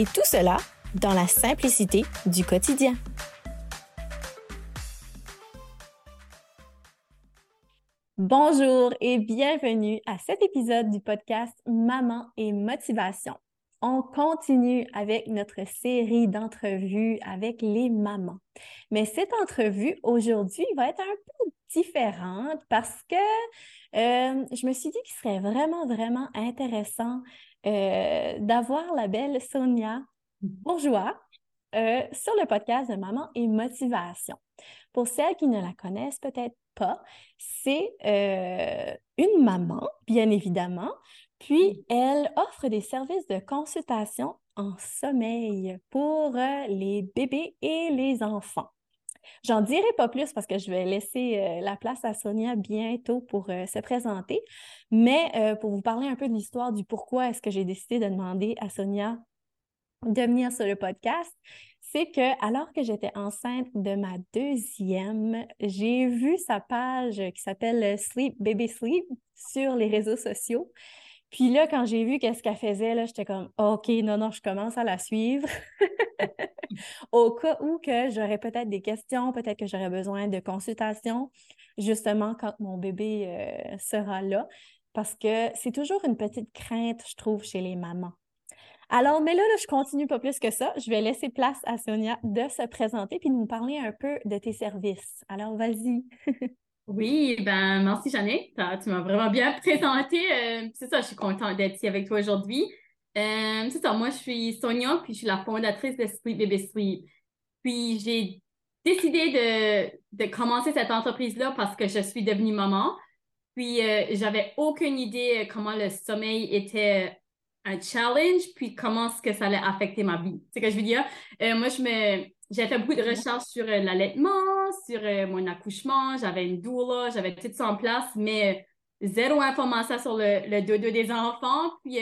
Et tout cela dans la simplicité du quotidien. Bonjour et bienvenue à cet épisode du podcast Maman et Motivation. On continue avec notre série d'entrevues avec les mamans. Mais cette entrevue aujourd'hui va être un peu différente parce que euh, je me suis dit qu'il serait vraiment, vraiment intéressant euh, d'avoir la belle Sonia Bourgeois euh, sur le podcast de Maman et Motivation. Pour celles qui ne la connaissent peut-être pas, c'est euh, une maman, bien évidemment, puis elle offre des services de consultation en sommeil pour les bébés et les enfants. J'en dirai pas plus parce que je vais laisser euh, la place à Sonia bientôt pour euh, se présenter, mais euh, pour vous parler un peu de l'histoire du pourquoi est-ce que j'ai décidé de demander à Sonia de venir sur le podcast, c'est que alors que j'étais enceinte de ma deuxième, j'ai vu sa page qui s'appelle Sleep Baby Sleep sur les réseaux sociaux. Puis là, quand j'ai vu qu'est-ce qu'elle faisait, là, j'étais comme OK, non, non, je commence à la suivre. Au cas où que j'aurais peut-être des questions, peut-être que j'aurais besoin de consultation, justement quand mon bébé euh, sera là. Parce que c'est toujours une petite crainte, je trouve, chez les mamans. Alors, mais là, là, je continue pas plus que ça. Je vais laisser place à Sonia de se présenter puis de nous parler un peu de tes services. Alors, vas-y. Oui, ben merci Jeanne. Tu m'as vraiment bien présenté. Euh, c'est ça, je suis contente d'être ici avec toi aujourd'hui. Euh, c'est ça, moi je suis Sonia, puis je suis la fondatrice de Sweet Baby Sweet. Puis j'ai décidé de, commencer cette entreprise-là parce que je suis devenue maman. Puis euh, j'avais aucune idée comment le sommeil était un challenge, puis comment est-ce que ça allait affecter ma vie. C'est ce que je veux dire? moi, je me j'ai fait beaucoup de recherches sur euh, l'allaitement, sur euh, mon accouchement, j'avais une doula, j'avais tout ça en place, mais euh, zéro information sur le, le dodo des enfants. Puis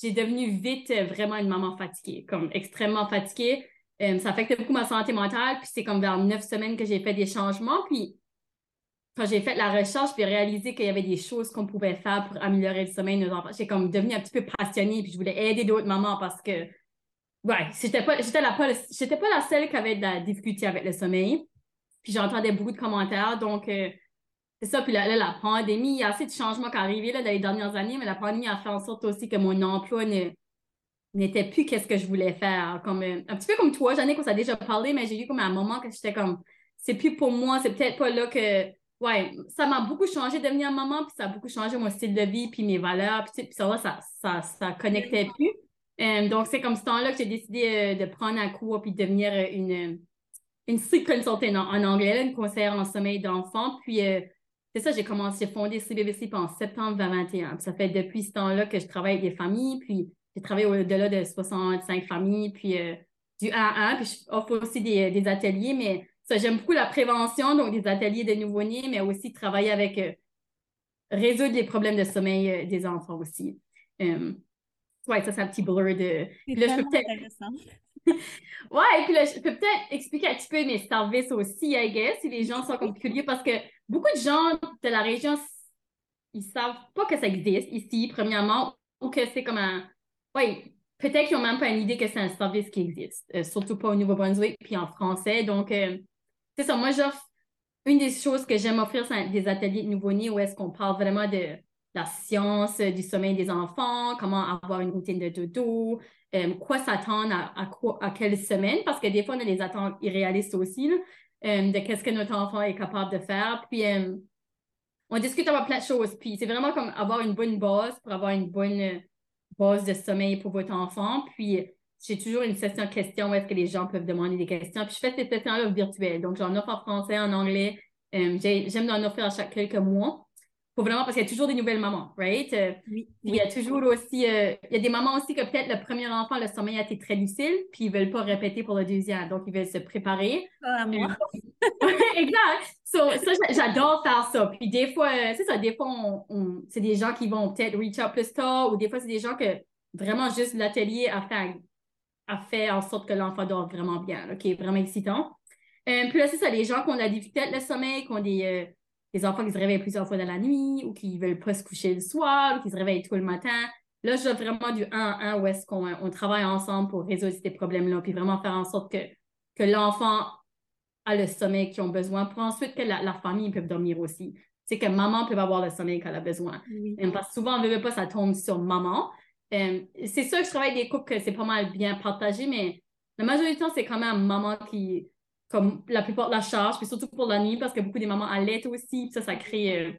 j'ai devenu vite vraiment une maman fatiguée, comme extrêmement fatiguée. ça affectait beaucoup ma santé mentale, puis c'est comme vers neuf semaines que j'ai fait des changements. Puis quand j'ai fait la recherche, j'ai réalisé qu'il y avait des choses qu'on pouvait faire pour améliorer le sommeil de nos enfants. J'ai comme devenu un petit peu passionnée, puis je voulais aider d'autres mamans parce que ouais, j'étais pas, j'étais la, pas, la seule qui avait de la difficulté avec le sommeil. Puis j'entendais beaucoup de commentaires. Donc, euh, c'est ça. Puis là, la pandémie, il y a assez de changements qui sont arrivés là, dans les dernières années, mais la pandémie a fait en sorte aussi que mon emploi n'était plus qu'est-ce que je voulais faire. Comme, euh, un petit peu comme toi, Jannick, on s'est déjà parlé, mais j'ai eu comme un moment que j'étais comme, c'est plus pour moi, c'est peut-être pas là que. Ouais, ça m'a beaucoup changé de devenir maman, puis ça a beaucoup changé mon style de vie, puis mes valeurs, puis, puis ça, ça, ça, ça connectait plus. Euh, donc, c'est comme ce temps-là que j'ai décidé euh, de prendre un cours puis de devenir euh, une, une sleep consultant en, anglais, une conseillère en sommeil d'enfant. Puis, c'est ça, j'ai commencé, à fonder CBBC en septembre 2021. ça fait depuis ce temps-là que je travaille avec des familles. Puis, j'ai travaillé au-delà de 65 familles, puis du 1 à 1. Puis, je offre aussi des, des ateliers, mais ça, j'aime beaucoup la prévention, donc des ateliers de nouveau-nés, mais aussi travailler avec résoudre les problèmes de sommeil des enfants aussi. Ouais, ça, c'est un petit blur de. Là, je peux peut-être. ouais, et puis là, je peux peut-être expliquer un petit peu mes services aussi, I guess, si les gens sont comme curieux, parce que beaucoup de gens de la région, ils savent pas que ça existe ici, premièrement, ou que c'est comme un. Ouais, peut-être qu'ils n'ont même pas une idée que c'est un service qui existe, euh, surtout pas au Nouveau-Brunswick, puis en français. Donc, euh, c'est ça, moi, j'offre. Une des choses que j'aime offrir, c'est des ateliers de nouveau-nés où est-ce qu'on parle vraiment de la science du sommeil des enfants, comment avoir une routine de dodo, euh, quoi s'attendre à, quoi, à quelle semaine, parce que des fois, on a des attentes irréalistes aussi euh, de qu'est-ce que notre enfant est capable de faire. Puis, euh, on discute about plein de choses. Puis, c'est vraiment comme avoir une bonne base pour avoir une bonne base de sommeil pour votre enfant. Puis, j'ai toujours une session de questions où est-ce que les gens peuvent demander des questions. Puis, je fais ces sessions-là virtuelles. Donc, j'en offre en français, en anglais. J'aime en offrir à chaque quelques mois. Pour vraiment, parce qu'il y a toujours des nouvelles mamans, right? Euh, oui. Il y a toujours aussi, euh, il y a des mamans aussi que peut-être le premier enfant, le sommeil a été très difficile, puis ils veulent pas répéter pour le deuxième, donc ils veulent se préparer. moi. exact. So, ça, j'adore faire ça. Puis des fois, c'est ça, des fois, on, c'est des gens qui vont peut-être reach out plus tard, ou des fois, c'est des gens que vraiment juste l'atelier a fait, a fait en sorte que l'enfant dort vraiment bien, là, qui est vraiment excitant. Euh, puis là, c'est ça, les gens qui ont la difficulté le sommeil, qui ont des les enfants qui se réveillent plusieurs fois dans la nuit ou qui veulent pas se coucher le soir ou qui se réveillent tout le matin. Là, je vraiment du 1 à 1 où est-ce qu'on on travaille ensemble pour résoudre ces problèmes-là, puis vraiment faire en sorte que, que l'enfant a le sommeil qu'ils ont besoin pour ensuite que la, famille peut dormir aussi. C'est que maman peut avoir le sommeil qu'elle a besoin. Euh, parce que souvent, on ne veut pas, ça tombe sur maman. Euh, c'est sûr que je travaille des couples que c'est pas mal bien partagé, mais la majorité du temps, c'est quand même maman qui, comme la plupart de la charge, puis surtout pour la nuit, parce que beaucoup des mamans allaitent aussi, ça, ça crée, euh,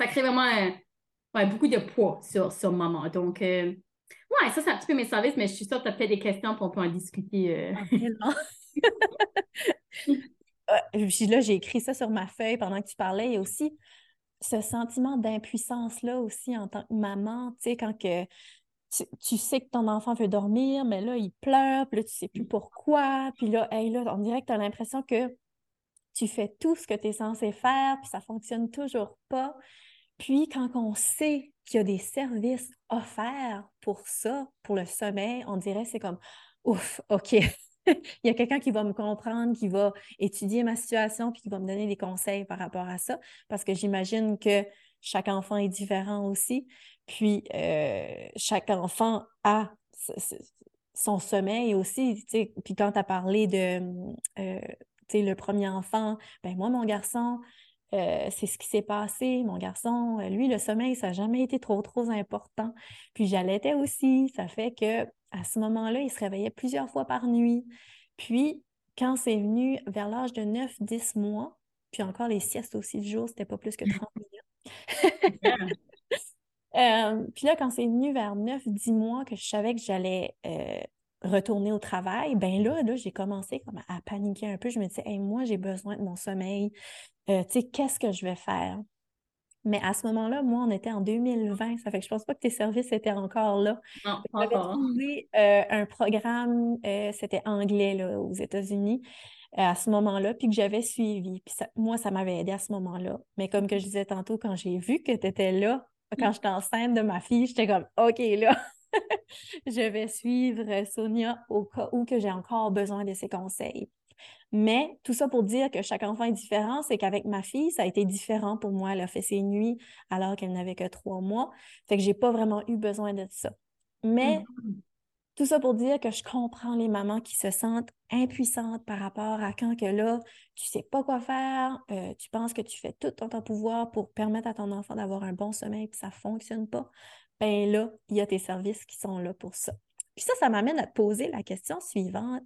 ça crée vraiment euh, beaucoup de poids sur, sur maman. Donc, euh, ouais, ça, c'est un petit peu mes services, mais je suis sûre que tu as peut-être des questions, pour on peut en discuter. puis là, j'ai écrit ça sur ma feuille pendant que tu parlais. A aussi ce sentiment d'impuissance-là aussi en tant que maman, tu sais, quand que tu, sais que ton enfant veut dormir, mais là, il pleure, puis là, tu sais plus pourquoi. Puis là, là on dirait que tu as l'impression que tu fais tout ce que tu es censé faire, puis ça fonctionne toujours pas. Puis quand on sait qu'il y a des services offerts pour ça, pour le sommeil, on dirait c'est comme ouf, OK. il y a quelqu'un qui va me comprendre, qui va étudier ma situation, puis qui va me donner des conseils par rapport à ça, parce que j'imagine que chaque enfant est différent aussi. Puis, euh, chaque enfant a son sommeil aussi. Puis, quand tu as parlé de euh, le premier enfant, ben moi, mon garçon, euh, c'est ce qui s'est passé. Mon garçon, lui, le sommeil, ça n'a jamais été trop, trop important. Puis j'allaitais aussi. Ça fait que à ce moment-là, il se réveillait plusieurs fois par nuit. Puis, quand c'est venu vers l'âge de 9-10 mois, puis encore les siestes aussi du jour, c'était pas plus que 30 minutes. Euh, puis là, quand c'est venu vers 9-10 mois que je savais que j'allais euh, retourner au travail, ben là, là j'ai commencé comme à, paniquer un peu. Je me disais, hey, moi, j'ai besoin de mon sommeil. Euh, tu sais, qu'est-ce que je vais faire? Mais à ce moment-là, moi, on était en 2020. Ça fait que je pense pas que tes services étaient encore là. Encore. trouvé un programme, c'était anglais là, aux États-Unis à ce moment-là, puis que j'avais suivi. Puis moi, ça m'avait aidé à ce moment-là. Mais comme que je disais tantôt, quand j'ai vu que tu étais là, quand j'étais enceinte de ma fille, j'étais comme OK, là, je vais suivre Sonia au cas où que j'ai encore besoin de ses conseils. Mais tout ça pour dire que chaque enfant est différent, c'est qu'avec ma fille, ça a été différent pour moi. Elle a fait ses nuits alors qu'elle n'avait que trois mois. Fait que j'ai pas vraiment eu besoin de ça. Mais mm-hmm. Tout ça pour dire que je comprends les mamans qui se sentent impuissantes par rapport à quand que là, tu sais pas quoi faire, euh, tu penses que tu fais tout ton pouvoir pour permettre à ton enfant d'avoir un bon sommeil, puis ça fonctionne pas. Ben là, il y a tes services qui sont là pour ça. Puis ça, ça m'amène à te poser la question suivante.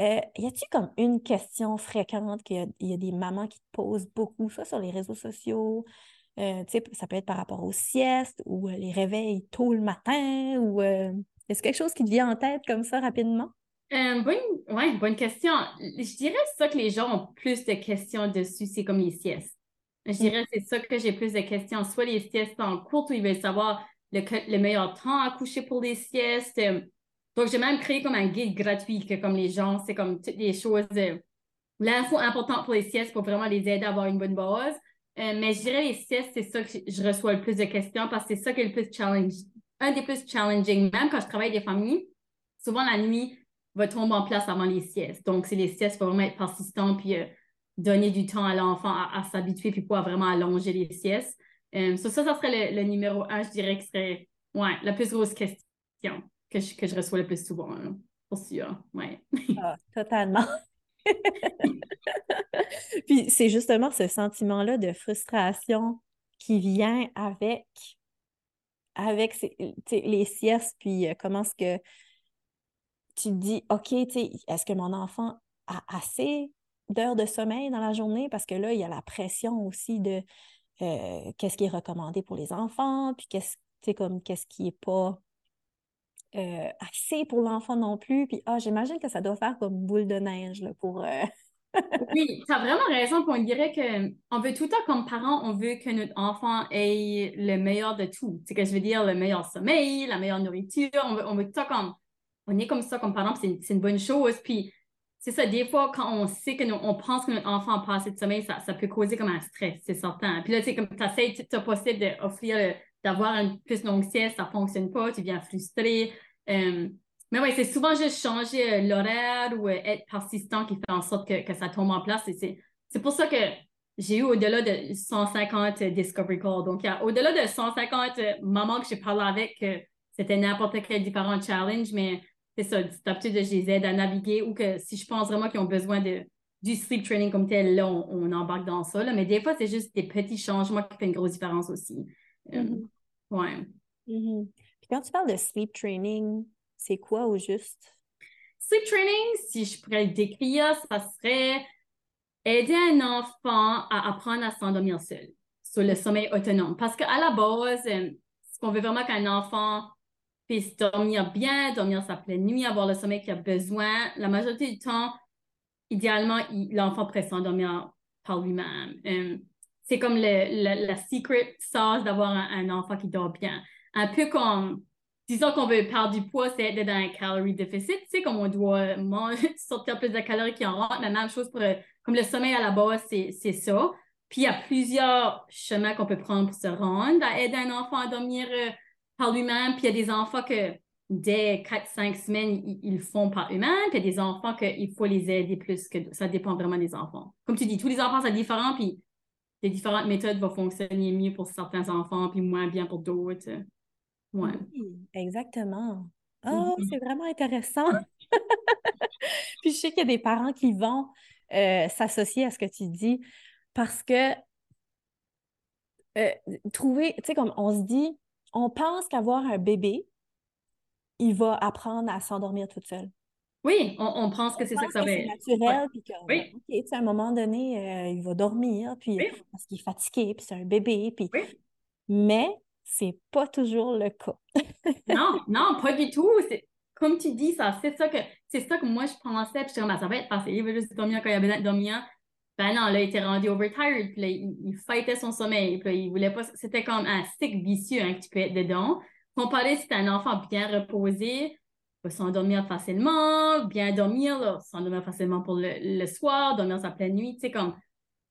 Euh, y a-t-il comme une question fréquente qu'il y, a des mamans qui te posent beaucoup, soit sur les réseaux sociaux, euh, ça peut être par rapport aux siestes ou les réveils tôt le matin ou est-ce quelque chose qui te vient en tête comme ça rapidement? Euh, bonne, bonne question. Je dirais ça que les gens ont plus de questions dessus, c'est comme les siestes. Je mm. dirais c'est ça que j'ai plus de questions, soit les siestes en cours où ils veulent savoir le, meilleur temps à coucher pour les siestes. Donc, j'ai même créé comme un guide gratuit que comme les gens, c'est comme toutes les choses, euh, l'info importante pour les siestes pour vraiment les aider à avoir une bonne base. Euh, mais je dirais les siestes, c'est ça que je reçois le plus de questions parce que c'est ça qui est le plus challenge, un des plus challenging. Même quand je travaille avec des familles, souvent la nuit va tomber en place avant les siestes. Donc, c'est les siestes, il faut vraiment être persistant puis euh, donner du temps à l'enfant à, s'habituer puis pouvoir vraiment allonger les siestes. Euh, ça, ça serait le, numéro un, je dirais que serait ouais, la plus grosse question que je, que je reçois le plus souvent, pour sûr. Ouais. Ah, totalement. puis c'est justement ce sentiment-là de frustration qui vient avec avec les siestes, puis euh, comment est-ce que tu te dis, OK, est-ce que mon enfant a assez d'heures de sommeil dans la journée? Parce que là, il y a la pression aussi de euh, qu'est-ce qui est recommandé pour les enfants, puis qu'est-ce comme qu'est-ce qui n'est pas euh, assez pour l'enfant non plus. Puis ah, j'imagine que ça doit faire comme boule de neige là, pour, oui, tu as vraiment raison. on dirait qu'on veut tout le temps, comme parents, on veut que notre enfant ait le meilleur de tout. C'est que je veux dire, le meilleur sommeil, la meilleure nourriture. On veut, on veut tout le temps comme. On est comme ça comme parents, c'est une bonne chose. Puis c'est ça, des fois, quand on sait que on pense que notre enfant a pas assez de sommeil, ça, ça peut causer comme un stress, c'est certain. Puis là, tu sais, comme tu essaies, tu possible d'offrir, d'avoir une plus longue ça ne fonctionne pas, tu viens frustré. Euh, mais oui, c'est souvent juste changer euh, l'horaire ou euh, être persistant qui fait en sorte que, que ça tombe en place. C'est pour ça que j'ai eu au-delà de 150 Discovery Calls. Donc, il y a au-delà de 150 mamans que j'ai parlé avec, c'était n'importe quel différent challenge, mais c'est ça, petit de je les aide à naviguer ou que si je pense vraiment qu'ils ont besoin de, du sleep training comme tel, là, on, embarque dans ça. Là. Mais des fois, c'est juste des petits changements qui font une grosse différence aussi. Euh, mm-hmm. ouais. Mm-hmm. Puis quand tu parles de sleep training, c'est quoi au juste? Sleep training, si je pourrais le décrire, ça serait aider un enfant à apprendre à s'endormir seul, sur le sommeil autonome. Parce qu'à la base, euh, ce qu'on veut vraiment qu'un enfant puisse dormir bien, dormir sa pleine nuit, avoir le sommeil qu'il a besoin. La majorité du temps, idéalement, l'enfant pourrait s'endormir par lui-même. Euh, c'est comme le, la secret sauce d'avoir un, enfant qui dort bien. Un peu comme, disons qu'on veut perdre du poids, c'est être dans un calorie déficit, tu sais, comme on doit manger, sortir plus de calories qui en rentrent. La même chose pour, comme le sommeil à la base, c'est ça. Puis il y a plusieurs chemins qu'on peut prendre pour se rendre à aider un enfant à dormir euh, par lui-même, puis il y a des enfants que dès 4-5 semaines, ils, font par eux-mêmes, puis il y a des enfants qu'il faut les aider plus, que ça dépend vraiment des enfants. Comme tu dis, tous les enfants sont différents, puis les différentes méthodes vont fonctionner mieux pour certains enfants, puis moins bien pour d'autres. Ouais. exactement. Oh, c'est vraiment intéressant. puis je sais qu'il y a des parents qui vont euh, s'associer à ce que tu dis parce que euh, trouver, tu sais, comme on se dit, on pense qu'avoir un bébé, il va apprendre à s'endormir toute seule. Oui, on, pense que c'est ça que ça va être. C'est naturel, puis que, à un moment donné, euh, il va dormir, puis parce qu'il est fatigué, puis c'est un bébé, puis... Mais c'est pas toujours le cas. non, non, pas du tout. Comme tu dis, ça, c'est ça que c'est ça que moi je pensais, puis je disais, ça va être facile, il va juste dormir quand il a besoin de dormir. Ben non, là, il était rendu overtired, puis là, il, il son sommeil, puis là, il voulait pas. C'était comme un stick vicieux hein, que tu peux être dedans. Comparé si t'es un enfant bien reposé, va s'endormir facilement, bien dormir, s'endormir facilement pour le, soir, dormir sa pleine nuit, tu sais, comme.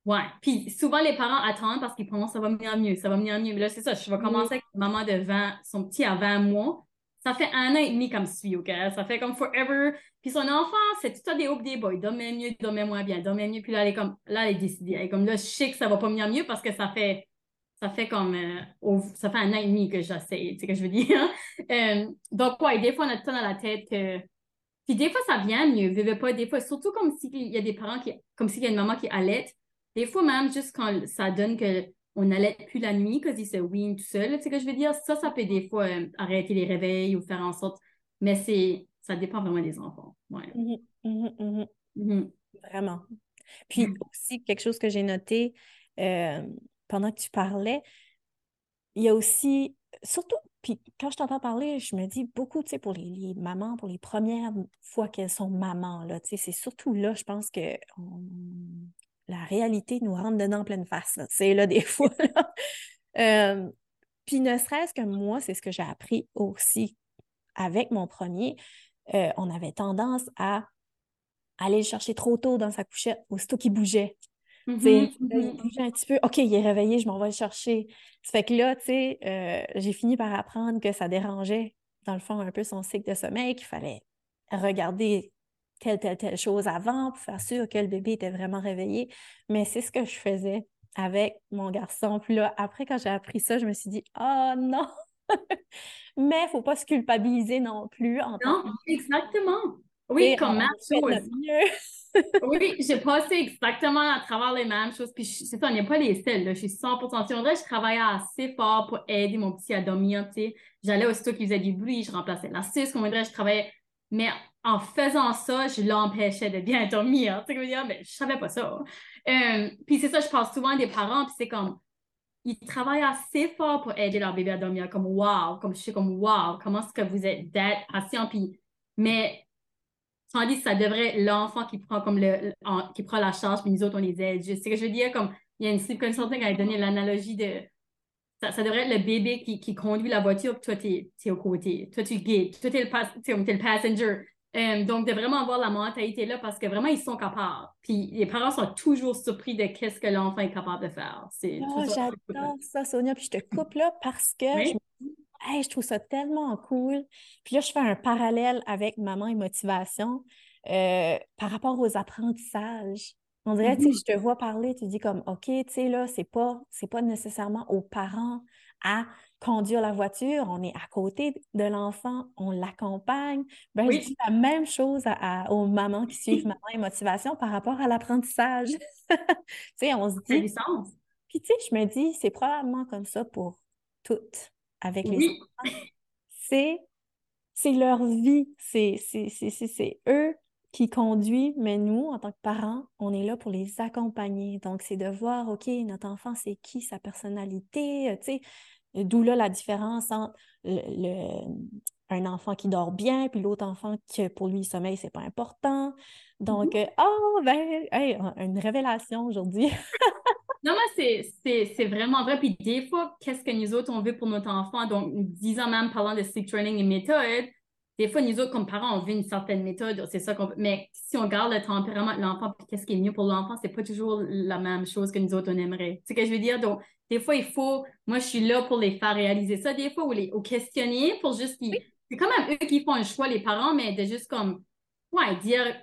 Ouais. Puis souvent, les parents attendent parce qu'ils pensent ça va venir mieux, ça va venir mieux. Mais là, c'est ça, je vais commencer avec maman de 20, son petit à 20 mois. Ça fait un an et demi comme suit, OK? Ça fait comme forever. Puis son enfant, c'est tout ça des hauts des. Il dormait mieux, dormait moins bien, dormait mieux. Puis là, elle est comme, là, elle est décidée. Elle est comme, là, je sais que ça va pas venir mieux parce que ça fait, ça fait comme, euh, ça fait un an et demi que j'essaie, tu sais que je veux dire. Euh, donc, ouais, des fois, on a tout dans la tête que, puis des fois, ça vient mieux, vivez pas, des fois, surtout comme s'il y a des parents qui, comme s'il y a une maman qui allait. Des fois, même, juste quand ça donne que on n'allait plus la nuit quand il se wean tout seul. Tu sais que je veux dire? Ça, ça peut des fois euh, arrêter les réveils ou faire en sorte. Mais c'est ça dépend vraiment des enfants. Ouais. Mm-hmm, mm-hmm, mm-hmm. Vraiment. Puis aussi, quelque chose que j'ai noté euh, pendant que tu parlais, il y a aussi, surtout, puis quand je t'entends parler, je me dis beaucoup, tu sais, pour les, mamans, pour les premières fois qu'elles sont mamans, là, tu sais, c'est surtout là, je pense que la réalité nous rentre dedans en pleine face. C'est là des fois. Euh, puis ne serait-ce que moi, c'est ce que j'ai appris aussi avec mon premier. Euh, on avait tendance à aller le chercher trop tôt dans sa couchette, aussitôt qu'il bougeait. Mm-hmm, il mm-hmm. bougeait un petit peu. OK, il est réveillé, je m'en vais le chercher. Ça fait que là, tu sais, euh, j'ai fini par apprendre que ça dérangeait, dans le fond, un peu son cycle de sommeil, qu'il fallait regarder telle, telle, telle chose avant pour faire sûr que le bébé était vraiment réveillé. Mais c'est ce que je faisais avec mon garçon. Puis là, après, quand j'ai appris ça, je me suis dit, oh non! Mais il ne faut pas se culpabiliser non plus. En non, exactement. Oui, comme même chose. oui, j'ai passé exactement à travers les mêmes choses. Puis c'est ça, on n'est pas les seuls. Je suis 100% sûre. je travaillais assez fort pour aider mon petit à dormir. J'allais aussitôt qu'il faisait du bruit, je remplaçais la suce. Comme je travaillais. Mais en faisant ça, je l'empêchais de bien dormir. Tu sais, je dire, mais je savais pas ça. Euh, puis c'est ça, je pense souvent des parents, puis c'est comme, ils travaillent assez fort pour aider leur bébé à dormir, comme wow, comme je suis comme wow, comment est-ce que vous êtes d'être patient, puis, mais Tandis que ça devrait être l'enfant qui prend comme le, qui prend la charge, puis nous autres, on les aide. C'est ce que je veux dire, comme il y a une sleep consultant qui a donné l'analogie de ça, devrait être le bébé qui, qui conduit la voiture, puis toi, tu es, au côté. Toi, tu guides. Toi, tu es, le passenger. Euh, donc, de vraiment avoir la mentalité là parce que vraiment, ils sont capables. Puis les parents sont toujours surpris de qu'est-ce que l'enfant est capable de faire. C'est oh, j'adore ça, Sonia. Puis je te coupe là parce que je je trouve ça tellement cool. Puis là, je fais un parallèle avec maman et motivation euh, par rapport aux apprentissages. On dirait, tu sais, mm-hmm. je te vois parler, tu dis comme, OK, tu sais, là, c'est pas, c'est pas nécessairement aux parents à conduire la voiture, on est à côté de l'enfant, on l'accompagne. Ben, je dis la même chose aux mamans qui suivent Maman et Motivation par rapport à l'apprentissage. tu sais, on se dit... Puis, tu sais, je me dis, c'est probablement comme ça pour toutes avec les enfants. C'est, c'est leur vie, c'est, c'est eux qui conduisent, mais nous, en tant que parents, on est là pour les accompagner. Donc, c'est de voir, OK, notre enfant, c'est qui, sa personnalité, tu sais, d'où là la différence entre le, un enfant qui dort bien, puis l'autre enfant qui, pour lui, le sommeil, c'est pas important. Donc, mm-hmm. oh, ben, une révélation aujourd'hui. Non, mais c'est vraiment vrai. Puis des fois, qu'est-ce que nous autres, on veut pour notre enfant? Donc, disons même, parlant de sleep training et méthode, des fois, nous autres, comme parents, on veut une certaine méthode, c'est ça qu'on Mais si on garde le tempérament de l'enfant, puis qu'est-ce qui est mieux pour l'enfant, c'est pas toujours la même chose que nous autres, on aimerait. C'est ce que je veux dire? Donc, des fois, il faut, moi, je suis là pour les faire réaliser ça, des fois, ou les ou questionner pour juste qu'ils. C'est quand même eux qui font un choix, les parents, mais de juste comme, ouais, dire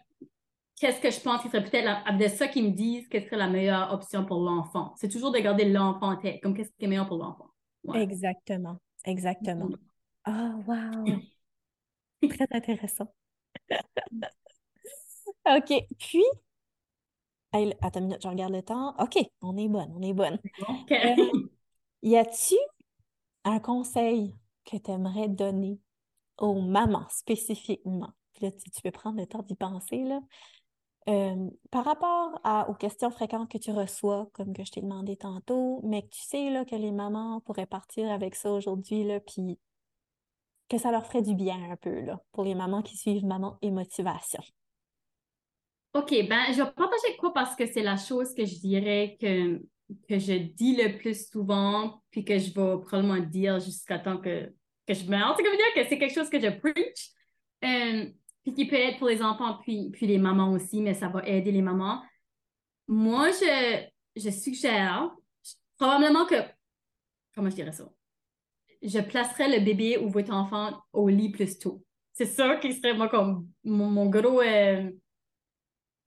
qu'est-ce que je pense qui serait peut-être de ça qu'ils me disent quelle serait la meilleure option pour l'enfant. C'est toujours de garder l'enfant en tête, comme qu'est-ce qui est meilleur pour l'enfant. Exactement, exactement. Oh, wow! Très intéressant. OK, puis, attends une minute, je regarde le temps. OK, on est bonne, on est bonne. OK. Euh, y a-tu un conseil que tu aimerais donner aux mamans spécifiquement? Puis là, tu, tu peux prendre le temps d'y penser, là. Euh, par rapport aux questions fréquentes que tu reçois, comme que je t'ai demandé tantôt, mais que tu sais là, que les mamans pourraient partir avec ça aujourd'hui, puis que ça leur ferait du bien un peu là, pour les mamans qui suivent Maman et Motivation. OK, ben je vais partager quoi parce que c'est la chose que je dirais que, que je dis le plus souvent, puis que je vais probablement dire jusqu'à temps que, que je meure. C'est comme dire que c'est quelque chose que je preach. Euh, puis qui peut être pour les enfants, puis, puis les mamans aussi, mais ça va aider les mamans. Moi, je, je suggère, probablement que, comment je dirais ça? Je placerais le bébé ou votre enfant au lit plus tôt. C'est ça qui serait moi comme mon, gros euh,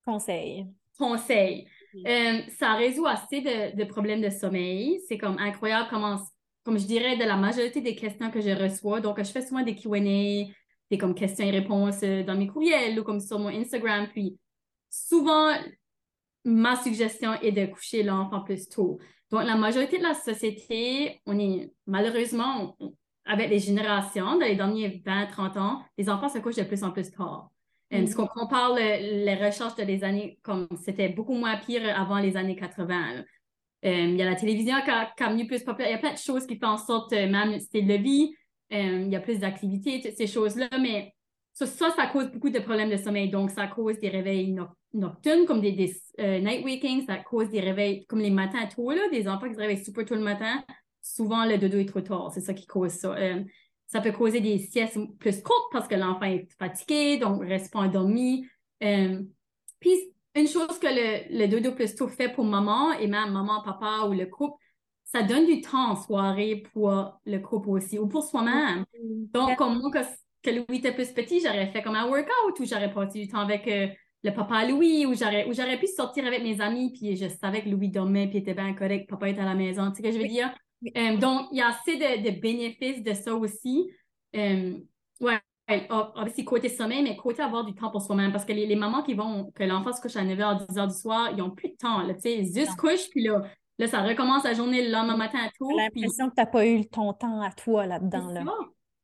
conseil. Conseil. Euh, ça résout assez de, de, problèmes de sommeil. C'est comme incroyable comment, comme je dirais, de la majorité des questions que je reçois. Donc, je fais souvent des Q&A, des comme questions et réponses euh, dans mes courriels ou comme sur mon Instagram. Puis souvent, ma suggestion est de coucher l'enfant plus tôt. Donc, la majorité de la société, on est malheureusement, avec les générations, dans les derniers 20-30 ans, les enfants se couchent de plus en plus tard. Euh, mm. Ce qu'on compare les recherches de les années, comme c'était beaucoup moins pire avant les années 80. Euh, il y a la télévision qui a, qui plus populaire. Il y a plein de choses qui font en sorte, même le style de vie, euh, il y a plus d'activités, ces choses-là, mais ça, ça, cause beaucoup de problèmes de sommeil. Donc, ça cause des réveils nocturnes, comme des, des euh, night waking, ça cause des réveils comme les matins tôt, là, des enfants qui se réveillent super tôt le matin. Souvent, le dodo est trop tard. C'est ça qui cause ça. Euh, ça peut causer des siestes plus courtes parce que l'enfant est fatigué, donc ne reste pas endormi. puis, une chose que le, le dodo plus tôt fait pour maman et même maman, papa ou le couple, ça donne du temps en soirée pour le couple aussi, ou pour soi-même. Mm-hmm. Donc, comme moi, que, Louis était plus petit, j'aurais fait comme un workout, ou j'aurais passé du temps avec euh, le papa Louis, ou j'aurais, ou j'aurais pu sortir avec mes amis, puis je savais que Louis dormait, puis était bien correct, papa était à la maison, tu sais ce que je veux dire? Euh, donc, il y a assez de, bénéfices de ça aussi. Euh, ouais, aussi côté sommeil, mais côté avoir du temps pour soi-même. Parce que les, mamans qui vont, que l'enfant se couche à 9h, 10h du soir, ils n'ont plus de temps. Tu sais, ils juste couchent, puis là, Là, ça recommence la journée le lendemain matin à tout. J'ai l'impression que tu n'as pas eu ton temps à toi là-dedans. Là.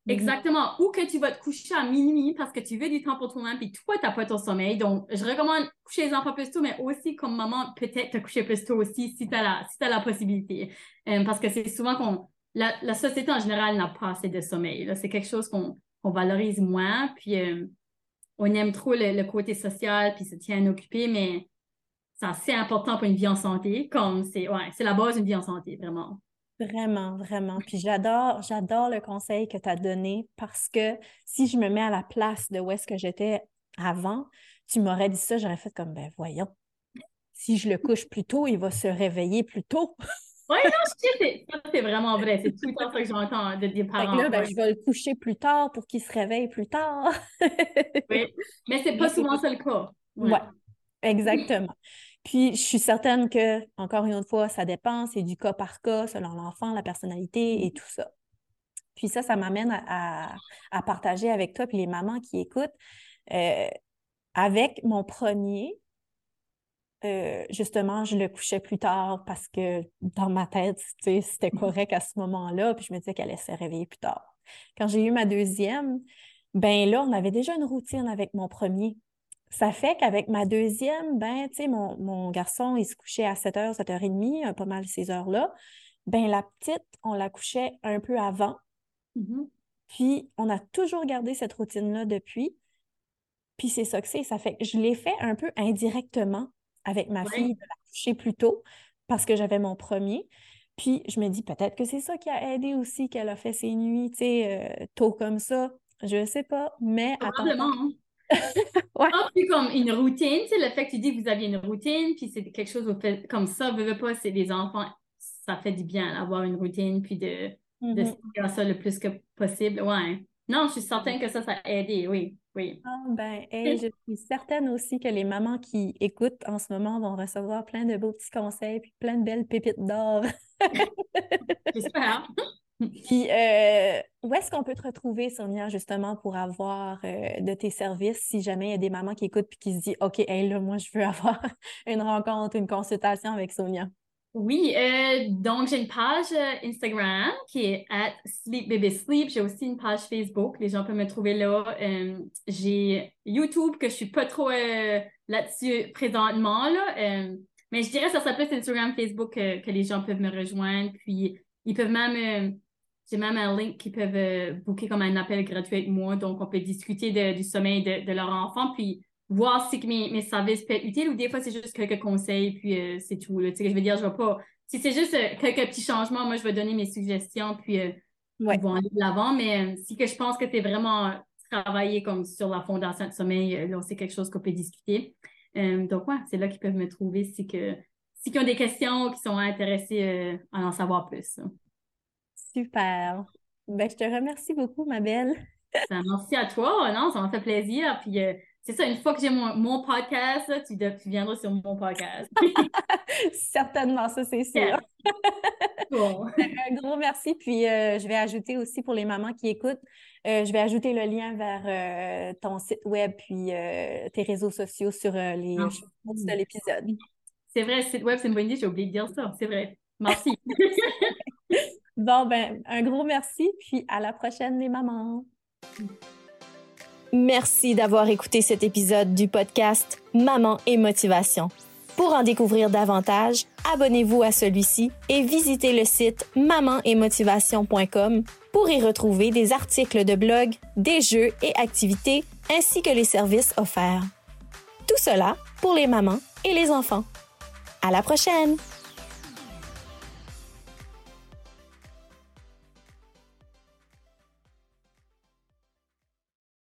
Mhm. Exactement. Ou que tu vas te coucher à minuit parce que tu veux du temps pour toi-même, puis toi, tu n'as pas ton sommeil. Donc, je recommande coucher les enfants plus tôt, mais aussi comme maman, peut-être te coucher plus tôt aussi si tu as, la, si la possibilité. Euh, parce que c'est souvent qu'on. La, société en général n'a pas assez de sommeil. C'est quelque chose qu'on valorise moins. Puis, euh, on aime trop le, côté social puis se tient occupé, mais c'est assez important pour une vie en santé, comme c'est ouais, c'est la base d'une vie en santé, vraiment. Vraiment, vraiment. Puis j'adore, j'adore le conseil que tu as donné parce que si je me mets à la place de où est-ce que j'étais avant, tu m'aurais dit ça, j'aurais fait comme, ben voyons, si je le couche plus tôt, il va se réveiller plus tôt. oui, non, je sais, c'est vraiment vrai. C'est tout le temps ça que j'entends de des parents. Là, ben, je vais le coucher plus tard pour qu'il se réveille plus tard. oui, mais c'est pas souvent ça le cas. Oui, ouais, exactement. Puis, je suis certaine que, encore une autre fois, ça dépend, c'est du cas par cas, selon l'enfant, la personnalité et tout ça. Puis ça, ça m'amène à, partager avec toi, puis les mamans qui écoutent. Euh, avec mon premier, euh, justement, je le couchais plus tard parce que dans ma tête, c'était mmh. correct à ce moment-là, puis je me disais qu'elle allait se réveiller plus tard. Quand j'ai eu ma deuxième, ben là, on avait déjà une routine avec mon premier. Ça fait qu'avec ma deuxième, ben, tu sais, mon, garçon, il se couchait à 7h, 7h30, pas mal ces heures-là. Ben, la petite, on la couchait un peu avant. Mmh puis, on a toujours gardé cette routine-là depuis. Puis, c'est ça que c'est. Ça fait que je l'ai fait un peu indirectement avec ma fille de la coucher plus tôt parce que j'avais mon premier. Puis, je me dis peut-être que c'est ça qui a aidé aussi qu'elle a fait ses nuits, tu sais, euh, tôt comme ça. Je sais pas, mais... Probablement. Ouais. Puis comme une routine, tu sais, le fait que tu dis que vous aviez une routine, puis c'est quelque chose fait, comme ça, veux, veux pas, c'est des enfants, ça fait du bien d'avoir une routine, puis de, de mm-hmm. ça le plus que possible. Ouais. Non, je suis certaine que ça, ça a aidé, oui. Oui. Ah, ben, je suis certaine aussi que les mamans qui écoutent en ce moment vont recevoir plein de beaux petits conseils puis plein de belles pépites d'or. J'espère. Puis, euh, où est-ce qu'on peut te retrouver, Sonia, justement, pour avoir euh, de tes services si jamais il y a des mamans qui écoutent et qui se disent OK, hey, là, moi, je veux avoir une rencontre, une consultation avec Sonia? Oui, euh, donc j'ai une page Instagram qui est at Sleep. J'ai aussi une page Facebook. Les gens peuvent me trouver là. j'ai YouTube que je suis pas trop là-dessus présentement, là. mais je dirais que ça plus Instagram, Facebook que, les gens peuvent me rejoindre. Puis ils peuvent même j'ai même un link qui peuvent euh, booker comme un appel gratuit avec moi. Donc, on peut discuter du sommeil de, leur enfant, puis voir si mes, mes services peuvent être utiles ou des fois, c'est juste quelques conseils, puis euh, c'est tout. Là. Je veux dire, je vais pas. Si c'est juste euh, quelques petits changements, moi, je vais donner mes suggestions, puis ouais. ils vont aller de l'avant. Mais si que je pense que tu es vraiment travaillé comme sur la fondation de sommeil, là, c'est quelque chose qu'on peut discuter. donc, ouais, c'est là qu'ils peuvent me trouver si que si ils ont des questions, qui sont intéressés à en savoir plus. Super. Ben, je te remercie beaucoup, ma belle. Ben, merci à toi. Non, ça m'a fait plaisir. Puis euh, c'est ça, une fois que j'ai mon, podcast, tu, viendras sur mon podcast. Certainement, ça, c'est sûr. bon. Un gros merci. Puis euh, je vais ajouter aussi pour les mamans qui écoutent, euh, je vais ajouter le lien vers ton site web puis tes réseaux sociaux sur les ah. choses de l'épisode. C'est vrai, site web, c'est une bonne idée. J'ai oublié de dire ça. C'est vrai. Merci. Bon, ben, un gros merci, puis à la prochaine, les mamans. Merci d'avoir écouté cet épisode du podcast Maman et Motivation. Pour en découvrir davantage, abonnez-vous à celui-ci et visitez le site mamanetmotivation.com pour y retrouver des articles de blog, des jeux et activités, ainsi que les services offerts. Tout cela pour les mamans et les enfants. À la prochaine!